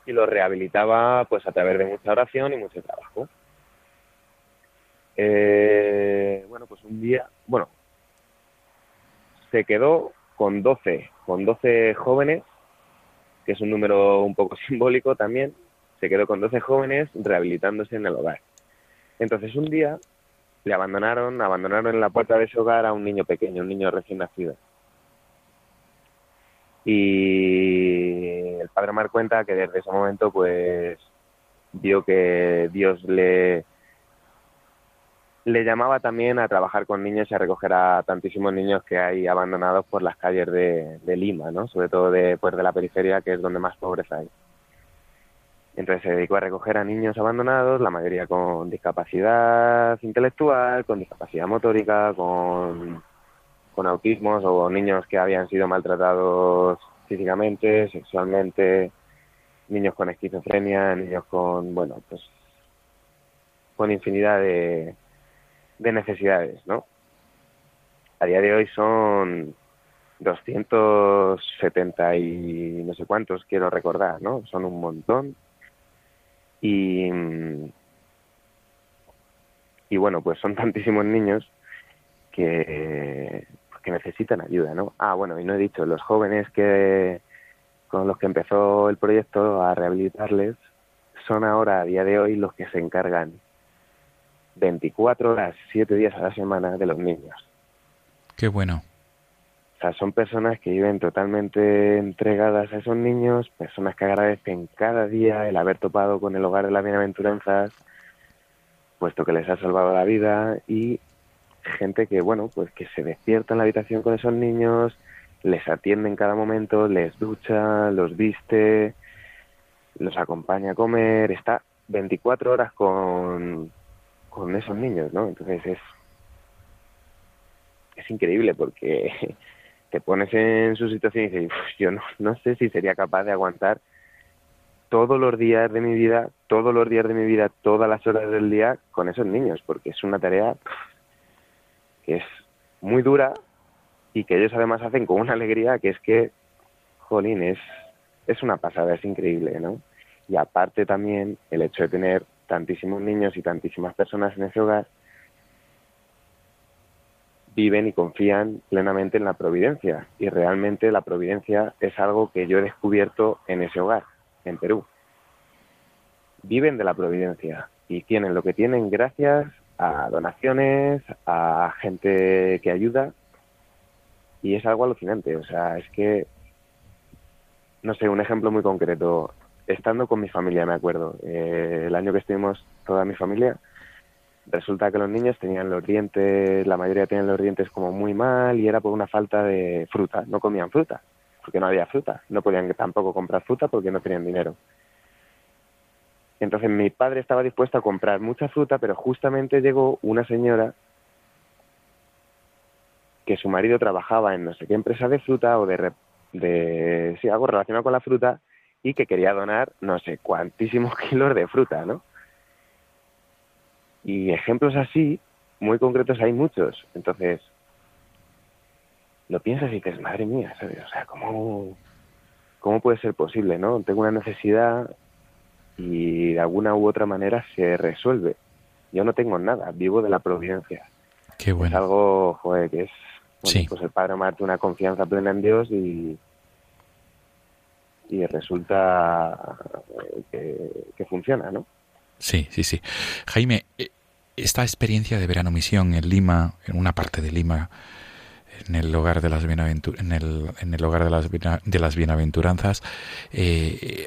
y los rehabilitaba pues a través de mucha oración y mucho trabajo. Eh, bueno, pues un día, bueno, se quedó con 12, con 12 jóvenes que es un número un poco simbólico también, se quedó con 12 jóvenes rehabilitándose en el hogar. Entonces un día le abandonaron, abandonaron en la puerta de ese hogar a un niño pequeño, un niño recién nacido. Y el padre Mar cuenta que desde ese momento pues vio que Dios le le llamaba también a trabajar con niños y a recoger a tantísimos niños que hay abandonados por las calles de, Lima, ¿no? Sobre todo de, pues, de la periferia, que es donde más pobreza hay. Entonces se dedicó a recoger a niños abandonados, la mayoría con discapacidad intelectual, con discapacidad motórica, con, con autismos o niños que habían sido maltratados físicamente, sexualmente, niños con esquizofrenia, niños con, bueno, pues con infinidad de, de necesidades, ¿no? A día de hoy son 270 y no sé cuántos, quiero recordar, ¿no? Son un montón. Y, y bueno, pues son tantísimos niños que que necesitan ayuda, ¿no? Ah, bueno, y no he dicho, los jóvenes que con los que empezó el proyecto a rehabilitarles son ahora, a día de hoy, los que se encargan 24 horas, 7 días a la semana de los niños. Qué bueno. O sea, son personas que viven totalmente entregadas a esos niños, personas que agradecen cada día el haber topado con el hogar de las bienaventuranzas, puesto que les ha salvado la vida, y gente que, bueno, pues que se despierta en la habitación con esos niños, les atiende en cada momento, les ducha, los viste, los acompaña a comer, está 24 horas con, con esos niños, ¿no? Entonces es, es increíble porque te pones en su situación y dices, "Uf, yo no, no sé si sería capaz de aguantar todos los días de mi vida, todos los días de mi vida, todas las horas del día con esos niños, porque es una tarea que es muy dura y que ellos además hacen con una alegría que es que, jolín, es, es una pasada, es increíble, ¿no? Y aparte también el hecho de tener tantísimos niños y tantísimas personas en ese hogar viven y confían plenamente en la providencia. Y realmente la providencia es algo que yo he descubierto en ese hogar, en Perú. Viven de la providencia y tienen lo que tienen gracias a donaciones, a gente que ayuda. Y es algo alucinante. O sea, es que, no sé, un ejemplo muy concreto. Estando con mi familia, me acuerdo, eh, el año que estuvimos toda mi familia, resulta que los niños tenían los dientes, la mayoría tenían los dientes como muy mal y era por una falta de fruta, no comían fruta, porque no había fruta, no podían tampoco comprar fruta porque no tenían dinero. Entonces mi padre estaba dispuesto a comprar mucha fruta, pero justamente llegó una señora que su marido trabajaba en no sé qué empresa de fruta o de, de sí, algo relacionado con la fruta y que quería donar no sé cuantísimos kilos de fruta, ¿no? Y ejemplos así, muy concretos, hay muchos. Entonces, lo piensas y dices, madre mía, ¿sabes? O sea, ¿cómo, ¿cómo puede ser posible, no? Tengo una necesidad y de alguna u otra manera se resuelve. Yo no tengo nada, vivo de la providencia. Qué Es bueno. algo, joder, que es bueno, Sí. pues el Padre Marte una confianza plena en Dios y, y resulta que, que funciona, ¿no? Sí, sí, sí. Jaime, eh, esta experiencia de verano misión en Lima, en una parte de Lima, en el hogar de las bienaventur- en el, en el hogar de las, de las bienaventuranzas, eh,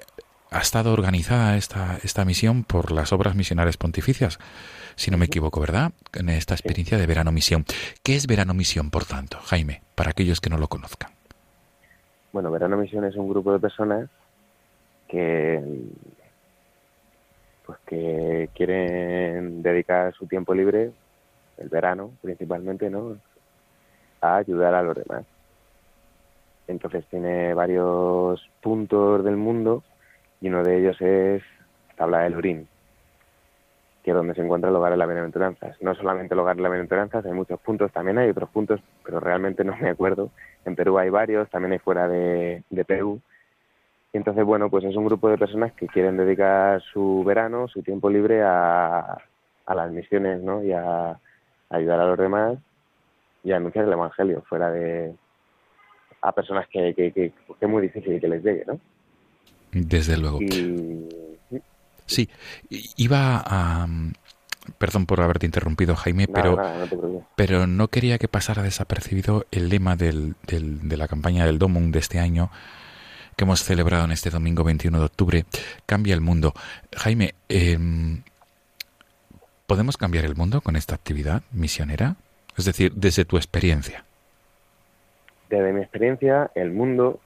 ha estado organizada esta, esta misión por las obras misionales pontificias, si no me equivoco, ¿verdad? En esta experiencia de verano misión. ¿Qué es verano misión, por tanto, Jaime, para aquellos que no lo conozcan? Bueno, Verano Misión es un grupo de personas que pues que quieren dedicar su tiempo libre, el verano principalmente, ¿no? a ayudar a los demás. Entonces tiene varios puntos del mundo y uno de ellos es Tabla del Urín, que es donde se encuentra el hogar de las bienaventuranzas. No solamente el hogar de las bienaventuranzas, hay muchos puntos, también hay otros puntos, pero realmente no me acuerdo. En Perú hay varios, también hay fuera de Perú. Y entonces, bueno, pues es un grupo de personas que quieren dedicar su verano, su tiempo libre a, a las misiones, ¿no? Y a, a ayudar a los demás y a anunciar el Evangelio fuera de a personas que, que, que, que es muy difícil que les llegue, ¿no? Desde luego. Y Sí, iba a... Perdón por haberte interrumpido, Jaime, nada, pero... nada, no pero no quería que pasara desapercibido el lema del, del- de la campaña del Domum de este año que hemos celebrado en este domingo 21 de octubre, Cambia el Mundo. Jaime, em, ¿podemos cambiar el mundo con esta actividad misionera? Es decir, desde tu experiencia. Desde mi experiencia, el mundo,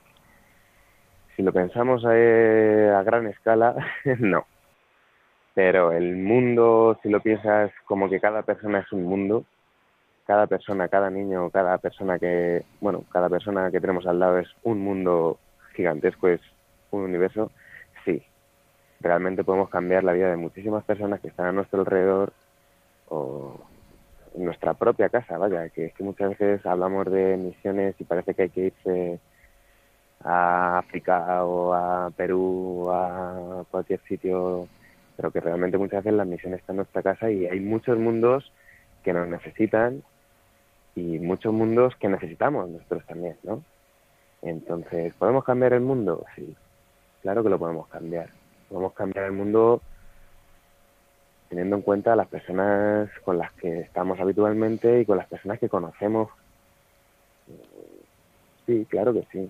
si lo pensamos eh, a gran escala, no. Pero el mundo, si lo piensas como que cada persona es un mundo, cada persona, cada niño, cada persona que, bueno, cada persona que tenemos al lado es un mundo gigantesco, es un universo, sí. Realmente podemos cambiar la vida de muchísimas personas que están a nuestro alrededor o en nuestra propia casa, vaya, que es que muchas veces hablamos de misiones y parece que hay que irse a África o a Perú o a cualquier sitio, pero que realmente muchas veces la misión está en nuestra casa y hay muchos mundos que nos necesitan y muchos mundos que necesitamos nosotros también, ¿no? Entonces, ¿podemos cambiar el mundo? Sí, claro que lo podemos cambiar. Podemos cambiar el mundo teniendo en cuenta las personas con las que estamos habitualmente y con las personas que conocemos. Sí, claro que sí.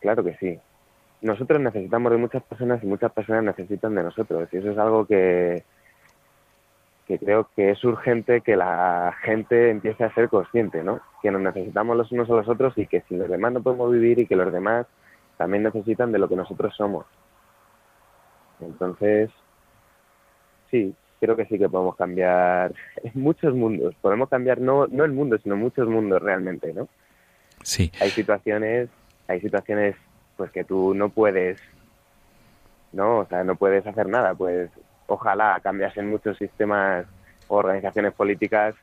Claro que sí. Nosotros necesitamos de muchas personas y muchas personas necesitan de nosotros. Y eso es algo que, que creo que es urgente que la gente empiece a ser consciente, ¿no? Que nos necesitamos los unos a los otros y que si los demás no podemos vivir y que los demás también necesitan de lo que nosotros somos. Entonces, sí, creo que sí que podemos cambiar en muchos mundos. Podemos cambiar no, no el mundo, sino muchos mundos realmente, ¿no? Sí, Hay situaciones, hay situaciones pues que tú no puedes, ¿no? O sea, no puedes hacer nada, pues ojalá cambiasen muchos sistemas o organizaciones políticas,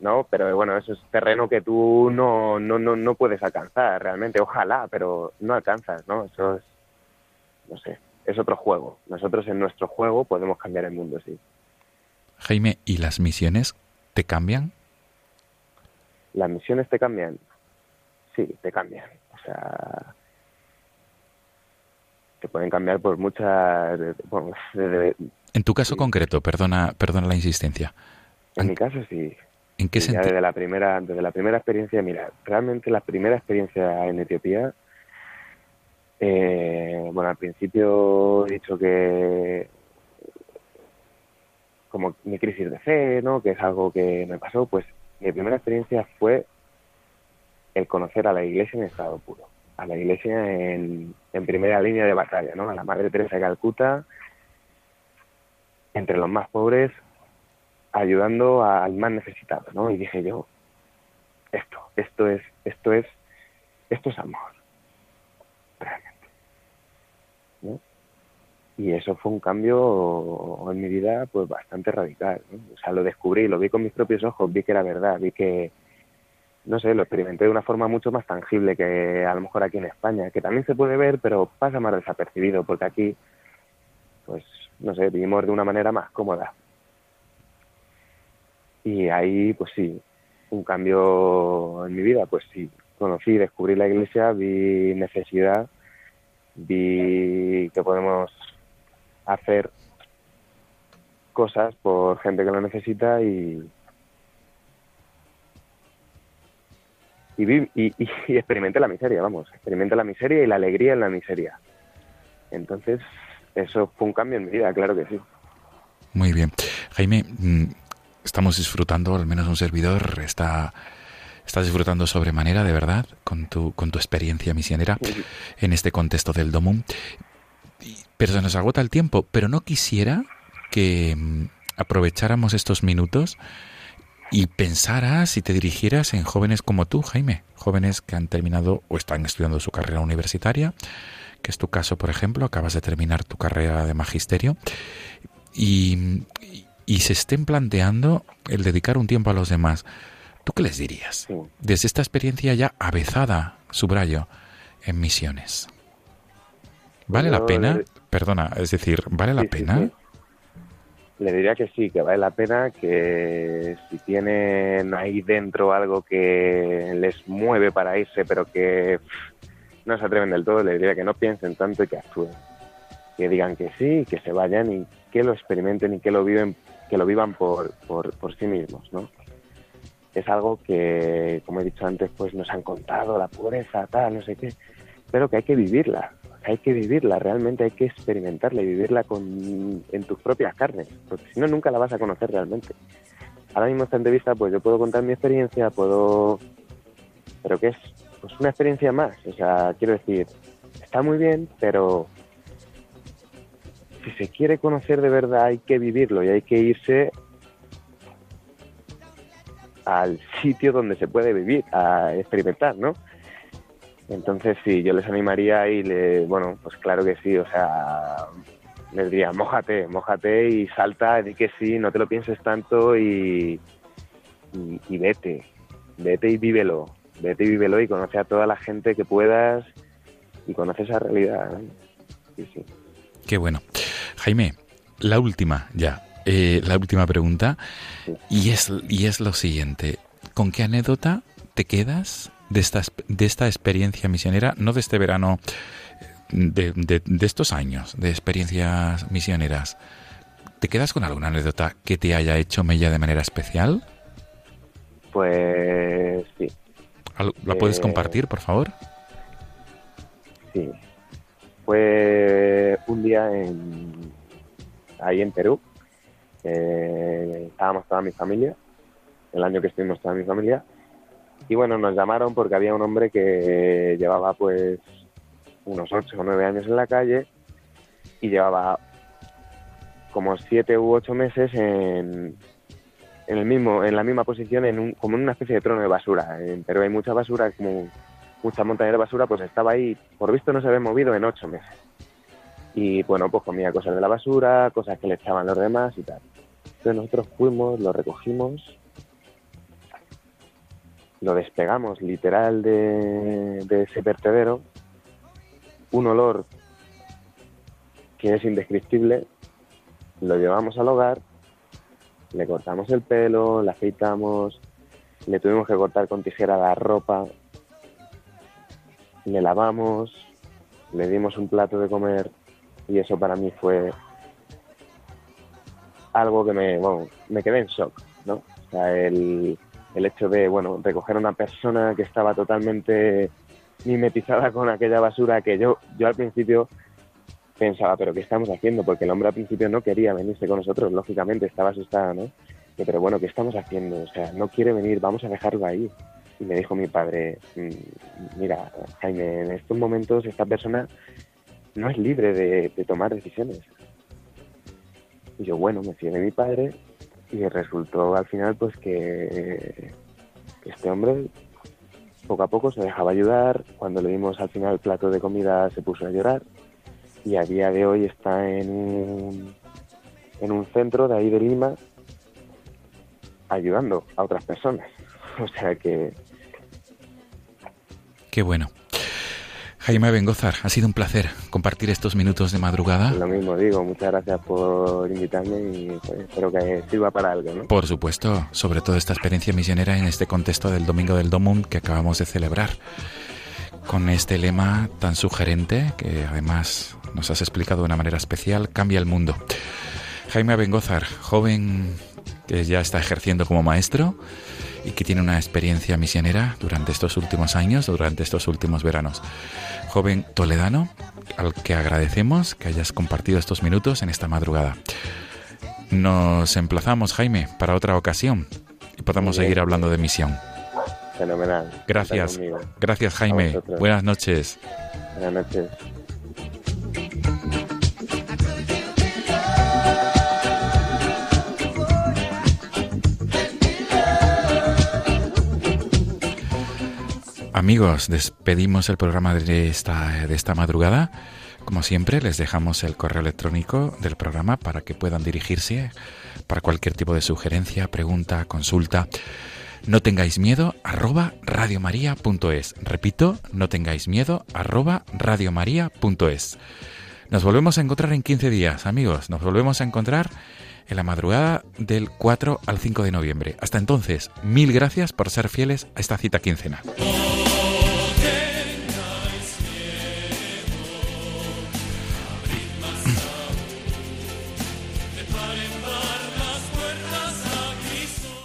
¿no? Pero bueno, eso es terreno que tú no, no, no, no puedes alcanzar realmente, ojalá, pero no alcanzas, ¿no? Eso es, no sé, es otro juego. Nosotros en nuestro juego podemos cambiar el mundo, sí. Jaime, ¿y las misiones te cambian? ¿Las misiones te cambian? Sí, te cambian. O sea, te pueden cambiar por muchas... En tu caso Sí. concreto, perdona, perdona la insistencia. en mi caso sí. ¿En qué sentido? desde la primera desde la primera experiencia mira realmente la primera experiencia en Etiopía eh, bueno al principio he dicho que como mi crisis de fe no que es algo que me pasó pues mi primera experiencia fue el conocer a la iglesia en estado puro a la iglesia en, primera línea de batalla no a la madre Teresa de Calcuta entre los más pobres ayudando al más necesitado, ¿no? Y dije yo, esto, esto es, esto es, esto es amor, realmente, ¿no? Y eso fue un cambio en mi vida, pues bastante radical, ¿no? O sea, lo descubrí, lo vi con mis propios ojos, vi que era verdad, vi que, no sé, lo experimenté de una forma mucho más tangible que a lo mejor aquí en España, que también se puede ver, pero pasa más desapercibido, porque aquí, pues, no sé, vivimos de una manera más cómoda. Y ahí, pues sí, un cambio en mi vida, pues sí, conocí, descubrí la iglesia, vi necesidad, vi que podemos hacer cosas por gente que lo necesita y y, vi- y, y- y experimenté la miseria, vamos, experimenté la miseria y la alegría en la miseria. Entonces, eso fue un cambio en mi vida, claro que sí. Muy bien. Jaime, mm, estamos disfrutando, al menos un servidor está, está disfrutando sobremanera, de verdad, con tu, con tu experiencia misionera en este contexto del Domum. Pero se nos agota el tiempo, pero no quisiera que mm, aprovecháramos estos minutos y pensaras y te dirigieras en jóvenes como tú, Jaime, jóvenes que han terminado o están estudiando su carrera universitaria, que es tu caso, por ejemplo, acabas de terminar tu carrera de magisterio y, y se estén planteando el dedicar un tiempo a los demás. ¿Tú qué les dirías? Sí. Desde esta experiencia ya avezada, subrayo, en misiones. ¿Vale la pena? le- Perdona, es decir, ¿vale la sí, pena? sí. Le diría que sí, que vale la pena, que si tienen ahí dentro algo que les mueve para irse, pero que no se atreven del todo, le diría que no piensen tanto y que actúen. Que digan que sí, que se vayan y que lo experimenten y que lo viven, que lo vivan por, por, por sí mismos, ¿no? Es algo que, como he dicho antes, pues nos han contado, la pobreza, tal, no sé qué, pero que hay que vivirla, hay que vivirla, realmente hay que experimentarla y vivirla con, en tus propias carnes, porque si no, nunca la vas a conocer realmente. Ahora mismo esta entrevista, pues yo puedo contar mi experiencia, puedo... Pero que es pues una experiencia más, o sea, quiero decir, está muy bien, pero si se quiere conocer de verdad hay que vivirlo y hay que irse al sitio donde se puede vivir, a experimentar, ¿no? Entonces sí, yo les animaría y le, bueno, pues claro que sí, o sea, les diría, mójate, mójate y salta, di que sí, no te lo pienses tanto y, y, y vete, vete y vívelo, vete y vívelo y conoce a toda la gente que puedas y conoce esa realidad. ¿eh? Sí, sí. Qué bueno. Jaime, la última ya, eh, la última pregunta y es, y es lo siguiente. ¿con qué anécdota te quedas de esta, de esta experiencia misionera, no de este verano, de, de- de estos años de experiencias misioneras? ¿Te quedas con alguna anécdota que te haya hecho mella de manera especial? Pues sí, ¿La puedes Eh, compartir, por favor? sí. Fue un día en, ahí en Perú. eh, estábamos toda mi familia, el año que estuvimos toda mi familia. Y bueno, nos llamaron porque había un hombre que llevaba pues unos ocho o nueve años en la calle y llevaba como siete u ocho meses en, en el mismo, en la misma posición, en un, como en una especie de trono de basura. En Perú hay mucha basura, como mucha montaña de basura, pues estaba ahí, por visto no se había movido en ocho meses. Y bueno, pues comía cosas de la basura, cosas que le echaban los demás y tal. Entonces nosotros fuimos, lo recogimos, lo despegamos literal de, ese vertedero, un olor que es indescriptible, lo llevamos al hogar, le cortamos el pelo, le afeitamos, le tuvimos que cortar con tijera la ropa, le lavamos, le dimos un plato de comer y eso para mí fue algo que me, me quedé en shock, ¿no? O sea, el, el hecho de, bueno, recoger a una persona que estaba totalmente mimetizada con aquella basura que yo, yo al principio pensaba, pero ¿qué estamos haciendo? Porque el hombre al principio no quería venirse con nosotros, lógicamente, estaba asustada, ¿no? Pero bueno, ¿qué estamos haciendo? O sea, no quiere venir, vamos a dejarlo ahí. Y me dijo mi padre, "Mm, mira, Jaime, en estos momentos esta persona no es libre de, de tomar decisiones. Y yo, bueno, me fui de mi padre y resultó al final pues que, este hombre poco a poco se dejaba ayudar. Cuando le dimos al final el plato de comida se puso a llorar y a día de hoy está en un, en un centro de ahí de Lima ayudando a otras personas. O sea que Qué bueno. Jaime Bengozar, ha sido un placer compartir estos minutos de madrugada. lo mismo digo, muchas gracias por invitarme y pues, espero que sirva para algo, ¿no? Por supuesto, sobre todo esta experiencia misionera en este contexto del Domingo del Domum que acabamos de celebrar. Con este lema tan sugerente que además nos has explicado de una manera especial, cambia el mundo. Jaime Bengozar, joven que ya está ejerciendo como maestro y que tiene una experiencia misionera durante estos últimos años, durante estos últimos veranos. Joven toledano, al que agradecemos que hayas compartido estos minutos en esta madrugada. Nos emplazamos, Jaime, para otra ocasión y podamos seguir hablando de misión. Fenomenal. Gracias. Gracias, Jaime. Buenas noches. Buenas noches. Amigos, despedimos el programa de esta, de esta madrugada. Como siempre, les dejamos el correo electrónico del programa para que puedan dirigirse para cualquier tipo de sugerencia, pregunta, consulta. No tengáis miedo, arroba radiomaria.es. Repito, no tengáis miedo, arroba radiomaria.es. Nos volvemos a encontrar en 15 días, amigos. Nos volvemos a encontrar en la madrugada del 4 al 5 de noviembre. Hasta entonces, mil gracias por ser fieles a esta cita quincenal.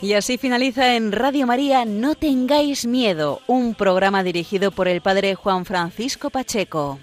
Y así finaliza en Radio María No tengáis miedo, un programa dirigido por el padre Juan Francisco Pacheco.